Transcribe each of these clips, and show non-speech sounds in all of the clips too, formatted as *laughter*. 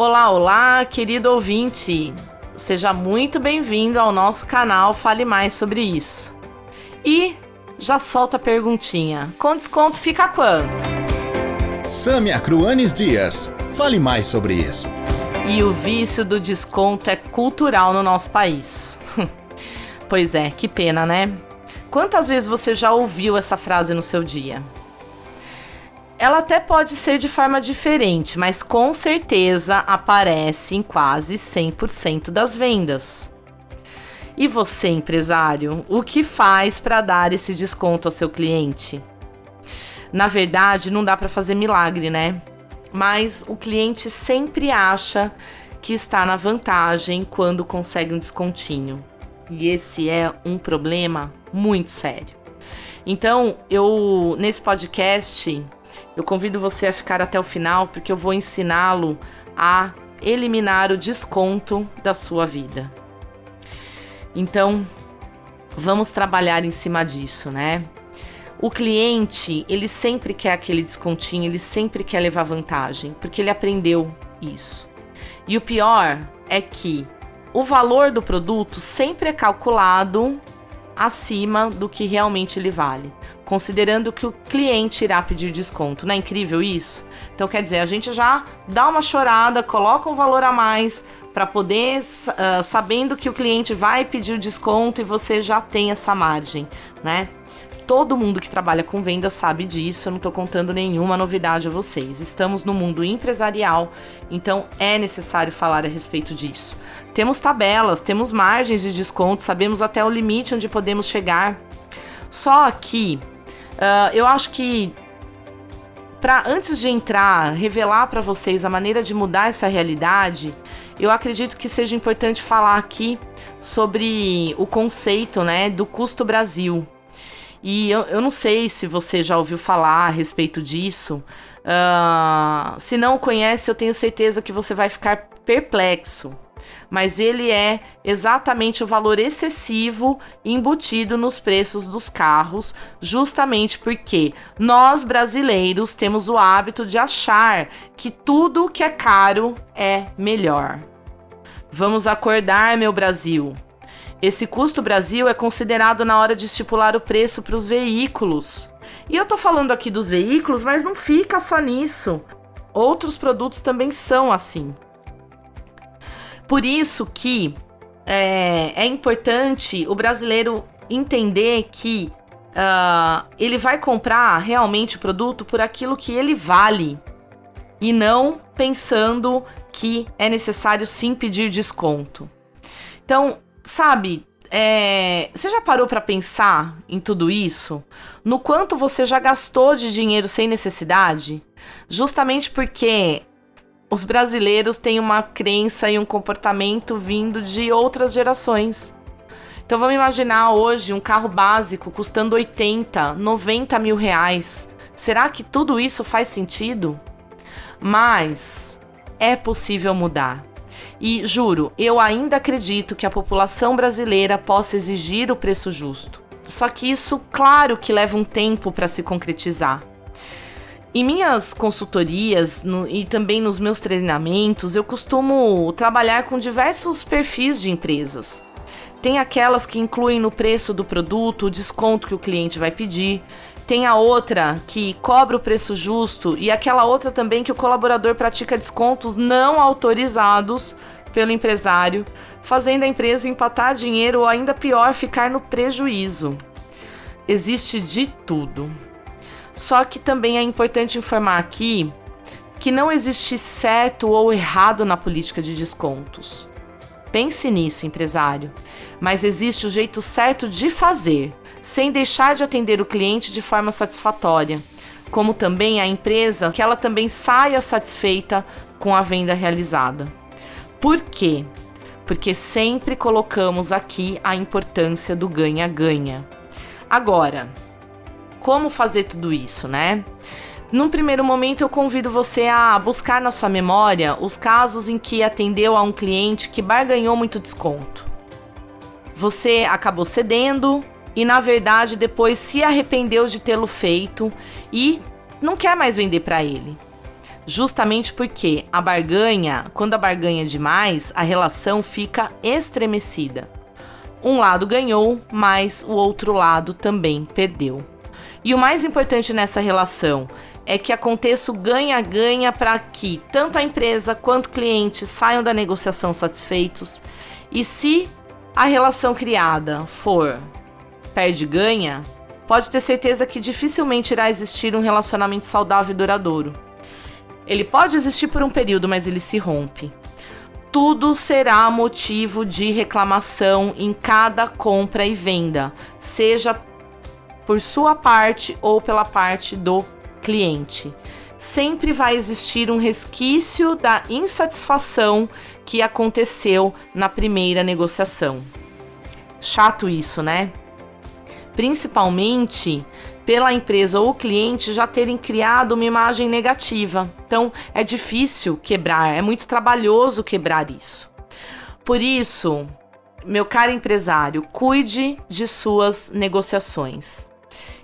Olá, olá, querido ouvinte. Seja muito bem-vindo ao nosso canal Fale Mais sobre isso. E já solta a perguntinha: com desconto fica quanto? Samia Cruanes Dias, fale mais sobre isso. E o vício do desconto é cultural no nosso país. *laughs* pois é, que pena, né? Quantas vezes você já ouviu essa frase no seu dia? Ela até pode ser de forma diferente, mas com certeza aparece em quase 100% das vendas. E você, empresário, o que faz para dar esse desconto ao seu cliente? Na verdade, não dá para fazer milagre, né? Mas o cliente sempre acha que está na vantagem quando consegue um descontinho. E esse é um problema muito sério. Então, eu nesse podcast, eu convido você a ficar até o final porque eu vou ensiná-lo a eliminar o desconto da sua vida. Então, vamos trabalhar em cima disso, né? O cliente, ele sempre quer aquele descontinho, ele sempre quer levar vantagem, porque ele aprendeu isso. E o pior é que o valor do produto sempre é calculado acima do que realmente ele vale, considerando que o cliente irá pedir desconto. Não é incrível isso? Então, quer dizer, a gente já dá uma chorada, coloca um valor a mais para poder, uh, sabendo que o cliente vai pedir desconto e você já tem essa margem, né? Todo mundo que trabalha com venda sabe disso, eu não estou contando nenhuma novidade a vocês. Estamos no mundo empresarial, então é necessário falar a respeito disso. Temos tabelas, temos margens de desconto, sabemos até o limite onde podemos chegar. Só que uh, eu acho que para antes de entrar, revelar para vocês a maneira de mudar essa realidade, eu acredito que seja importante falar aqui sobre o conceito, né, do custo Brasil. E eu, eu não sei se você já ouviu falar a respeito disso. Uh, se não o conhece, eu tenho certeza que você vai ficar perplexo. Mas ele é exatamente o valor excessivo embutido nos preços dos carros, justamente porque nós brasileiros temos o hábito de achar que tudo que é caro é melhor. Vamos acordar, meu Brasil. Esse custo Brasil é considerado na hora de estipular o preço para os veículos. E eu tô falando aqui dos veículos, mas não fica só nisso. Outros produtos também são assim. Por isso que é, é importante o brasileiro entender que uh, ele vai comprar realmente o produto por aquilo que ele vale e não pensando que é necessário sim pedir desconto. Então, sabe, é, você já parou para pensar em tudo isso? No quanto você já gastou de dinheiro sem necessidade? Justamente porque os brasileiros têm uma crença e um comportamento vindo de outras gerações. Então vamos imaginar hoje um carro básico custando 80, 90 mil reais. Será que tudo isso faz sentido? Mas é possível mudar. E juro, eu ainda acredito que a população brasileira possa exigir o preço justo. Só que isso, claro que leva um tempo para se concretizar. Em minhas consultorias no, e também nos meus treinamentos, eu costumo trabalhar com diversos perfis de empresas. Tem aquelas que incluem no preço do produto o desconto que o cliente vai pedir, tem a outra que cobra o preço justo e aquela outra também que o colaborador pratica descontos não autorizados pelo empresário, fazendo a empresa empatar dinheiro ou ainda pior, ficar no prejuízo. Existe de tudo. Só que também é importante informar aqui que não existe certo ou errado na política de descontos. Pense nisso, empresário. Mas existe o jeito certo de fazer sem deixar de atender o cliente de forma satisfatória, como também a empresa que ela também saia satisfeita com a venda realizada. Por quê? Porque sempre colocamos aqui a importância do ganha-ganha. Agora, como fazer tudo isso, né? Num primeiro momento, eu convido você a buscar na sua memória os casos em que atendeu a um cliente que barganhou muito desconto. Você acabou cedendo, e na verdade depois se arrependeu de tê-lo feito e não quer mais vender para ele. Justamente porque a barganha, quando a barganha é demais, a relação fica estremecida. Um lado ganhou, mas o outro lado também perdeu. E o mais importante nessa relação é que aconteça o ganha-ganha para que tanto a empresa quanto o cliente saiam da negociação satisfeitos. E se a relação criada for perde-ganha, pode ter certeza que dificilmente irá existir um relacionamento saudável e duradouro. Ele pode existir por um período, mas ele se rompe. Tudo será motivo de reclamação em cada compra e venda, seja por sua parte ou pela parte do cliente. Sempre vai existir um resquício da insatisfação que aconteceu na primeira negociação. Chato isso, né? principalmente pela empresa ou cliente já terem criado uma imagem negativa. Então é difícil quebrar, é muito trabalhoso quebrar isso. Por isso, meu caro empresário, cuide de suas negociações.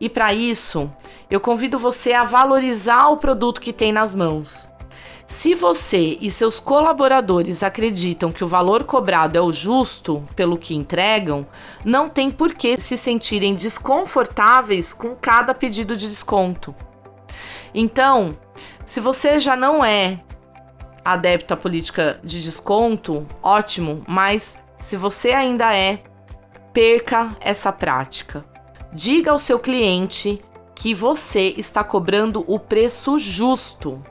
E para isso, eu convido você a valorizar o produto que tem nas mãos. Se você e seus colaboradores acreditam que o valor cobrado é o justo pelo que entregam, não tem por que se sentirem desconfortáveis com cada pedido de desconto. Então, se você já não é adepto à política de desconto, ótimo, mas se você ainda é, perca essa prática. Diga ao seu cliente que você está cobrando o preço justo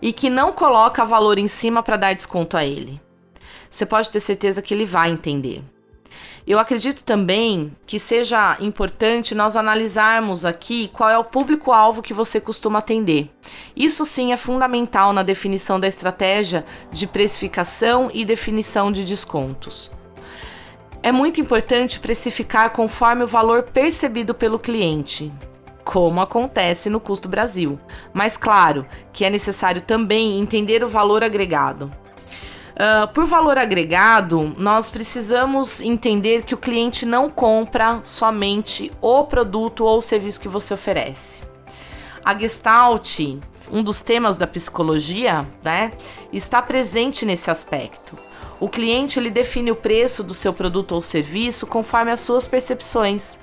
e que não coloca valor em cima para dar desconto a ele. Você pode ter certeza que ele vai entender. Eu acredito também que seja importante nós analisarmos aqui qual é o público-alvo que você costuma atender. Isso sim é fundamental na definição da estratégia de precificação e definição de descontos. É muito importante precificar conforme o valor percebido pelo cliente como acontece no Custo Brasil. Mas claro que é necessário também entender o valor agregado. Uh, por valor agregado, nós precisamos entender que o cliente não compra somente o produto ou o serviço que você oferece. A Gestalt, um dos temas da psicologia, né, está presente nesse aspecto. O cliente ele define o preço do seu produto ou serviço conforme as suas percepções.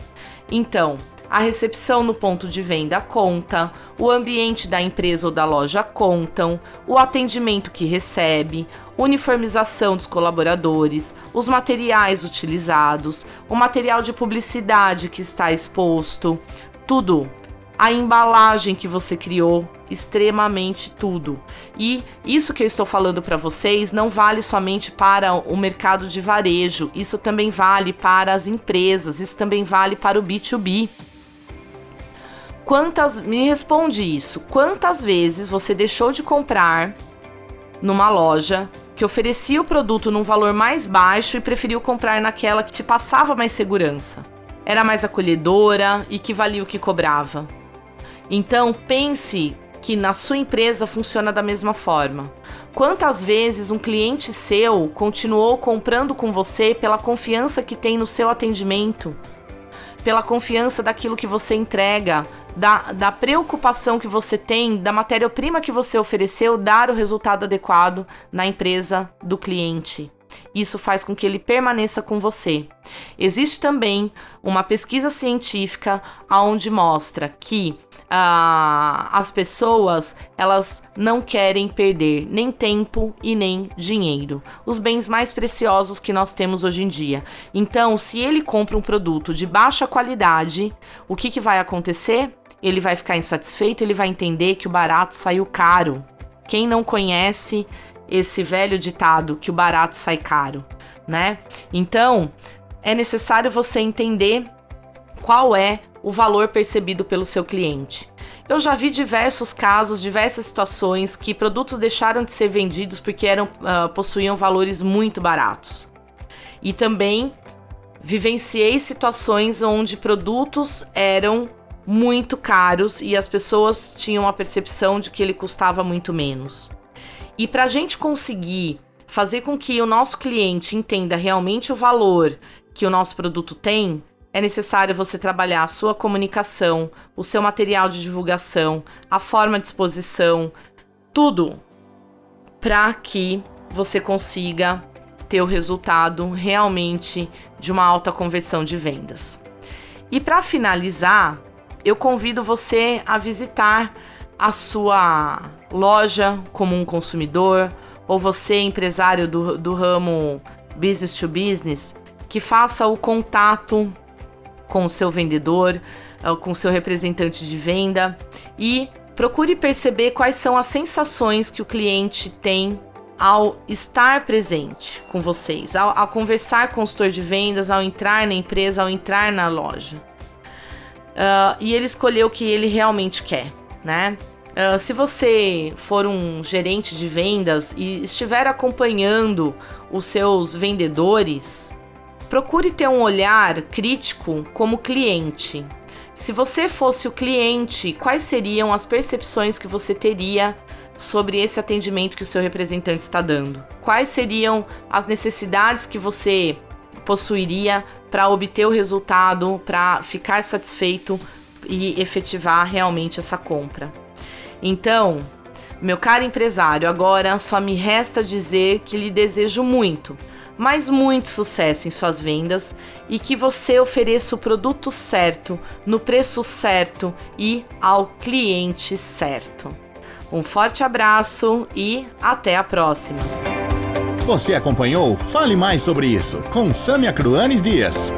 Então, a recepção no ponto de venda conta, o ambiente da empresa ou da loja contam, o atendimento que recebe, uniformização dos colaboradores, os materiais utilizados, o material de publicidade que está exposto, tudo. A embalagem que você criou, extremamente tudo. E isso que eu estou falando para vocês não vale somente para o mercado de varejo, isso também vale para as empresas, isso também vale para o B2B. Quantas me responde isso? Quantas vezes você deixou de comprar numa loja que oferecia o produto num valor mais baixo e preferiu comprar naquela que te passava mais segurança? Era mais acolhedora e que valia o que cobrava. Então, pense que na sua empresa funciona da mesma forma. Quantas vezes um cliente seu continuou comprando com você pela confiança que tem no seu atendimento? pela confiança daquilo que você entrega, da, da preocupação que você tem, da matéria-prima que você ofereceu, dar o resultado adequado na empresa do cliente. Isso faz com que ele permaneça com você. Existe também uma pesquisa científica onde mostra que ah, as pessoas elas não querem perder nem tempo e nem dinheiro, os bens mais preciosos que nós temos hoje em dia. Então, se ele compra um produto de baixa qualidade, o que, que vai acontecer? Ele vai ficar insatisfeito, ele vai entender que o barato saiu caro. Quem não conhece esse velho ditado que o barato sai caro, né? Então, é necessário você entender qual é o valor percebido pelo seu cliente. Eu já vi diversos casos, diversas situações que produtos deixaram de ser vendidos porque eram, uh, possuíam valores muito baratos. E também vivenciei situações onde produtos eram muito caros e as pessoas tinham a percepção de que ele custava muito menos. E para a gente conseguir fazer com que o nosso cliente entenda realmente o valor que o nosso produto tem, é necessário você trabalhar a sua comunicação, o seu material de divulgação, a forma de exposição, tudo para que você consiga ter o resultado realmente de uma alta conversão de vendas. E para finalizar, eu convido você a visitar a sua loja como um consumidor ou você, empresário do, do ramo business to business, que faça o contato com o seu vendedor, eh, com o seu representante de venda e procure perceber quais são as sensações que o cliente tem ao estar presente com vocês, ao, ao conversar com o gestor de vendas, ao entrar na empresa, ao entrar na loja. Uh, e ele escolheu o que ele realmente quer, né? Uh, se você for um gerente de vendas e estiver acompanhando os seus vendedores, procure ter um olhar crítico como cliente. Se você fosse o cliente, quais seriam as percepções que você teria sobre esse atendimento que o seu representante está dando? Quais seriam as necessidades que você possuiria para obter o resultado, para ficar satisfeito e efetivar realmente essa compra? Então, meu caro empresário, agora só me resta dizer que lhe desejo muito, mas muito sucesso em suas vendas e que você ofereça o produto certo, no preço certo e ao cliente certo. Um forte abraço e até a próxima. Você acompanhou Fale Mais sobre isso com Samia Cruanes Dias.